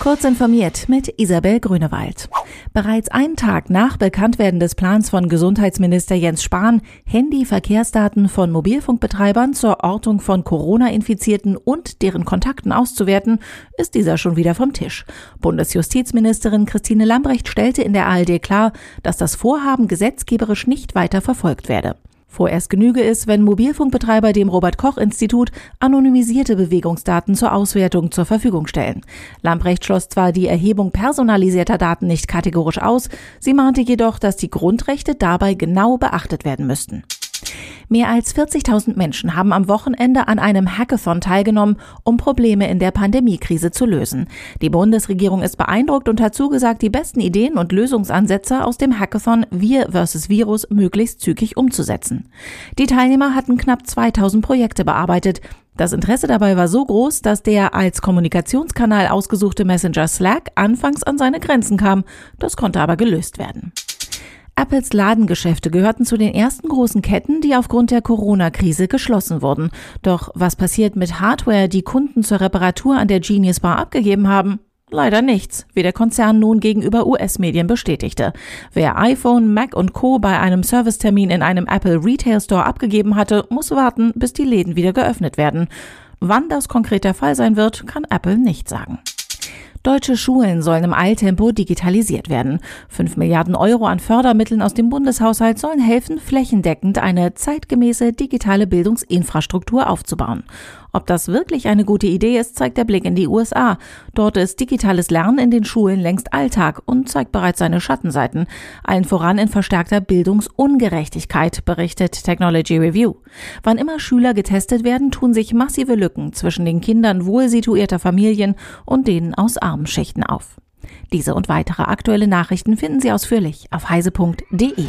Kurz informiert mit Isabel Grünewald. Bereits einen Tag nach Bekanntwerden des Plans von Gesundheitsminister Jens Spahn, Handy-Verkehrsdaten von Mobilfunkbetreibern zur Ortung von Corona-Infizierten und deren Kontakten auszuwerten, ist dieser schon wieder vom Tisch. Bundesjustizministerin Christine Lambrecht stellte in der ARD klar, dass das Vorhaben gesetzgeberisch nicht weiter verfolgt werde. Vorerst genüge es, wenn Mobilfunkbetreiber dem Robert Koch Institut anonymisierte Bewegungsdaten zur Auswertung zur Verfügung stellen. Lamprecht schloss zwar die Erhebung personalisierter Daten nicht kategorisch aus, sie mahnte jedoch, dass die Grundrechte dabei genau beachtet werden müssten. Mehr als 40.000 Menschen haben am Wochenende an einem Hackathon teilgenommen, um Probleme in der Pandemiekrise zu lösen. Die Bundesregierung ist beeindruckt und hat zugesagt, die besten Ideen und Lösungsansätze aus dem Hackathon Wir vs. Virus möglichst zügig umzusetzen. Die Teilnehmer hatten knapp 2000 Projekte bearbeitet. Das Interesse dabei war so groß, dass der als Kommunikationskanal ausgesuchte Messenger Slack anfangs an seine Grenzen kam. Das konnte aber gelöst werden. Apples Ladengeschäfte gehörten zu den ersten großen Ketten, die aufgrund der Corona-Krise geschlossen wurden. Doch was passiert mit Hardware, die Kunden zur Reparatur an der Genius Bar abgegeben haben? Leider nichts, wie der Konzern nun gegenüber US-Medien bestätigte. Wer iPhone, Mac und Co. bei einem Servicetermin in einem Apple Retail Store abgegeben hatte, muss warten, bis die Läden wieder geöffnet werden. Wann das konkret der Fall sein wird, kann Apple nicht sagen. Deutsche Schulen sollen im Eiltempo digitalisiert werden. Fünf Milliarden Euro an Fördermitteln aus dem Bundeshaushalt sollen helfen, flächendeckend eine zeitgemäße digitale Bildungsinfrastruktur aufzubauen. Ob das wirklich eine gute Idee ist, zeigt der Blick in die USA. Dort ist digitales Lernen in den Schulen längst Alltag und zeigt bereits seine Schattenseiten. Allen voran in verstärkter Bildungsungerechtigkeit, berichtet Technology Review. Wann immer Schüler getestet werden, tun sich massive Lücken zwischen den Kindern wohl situierter Familien und denen aus armen Schichten auf. Diese und weitere aktuelle Nachrichten finden Sie ausführlich auf heise.de.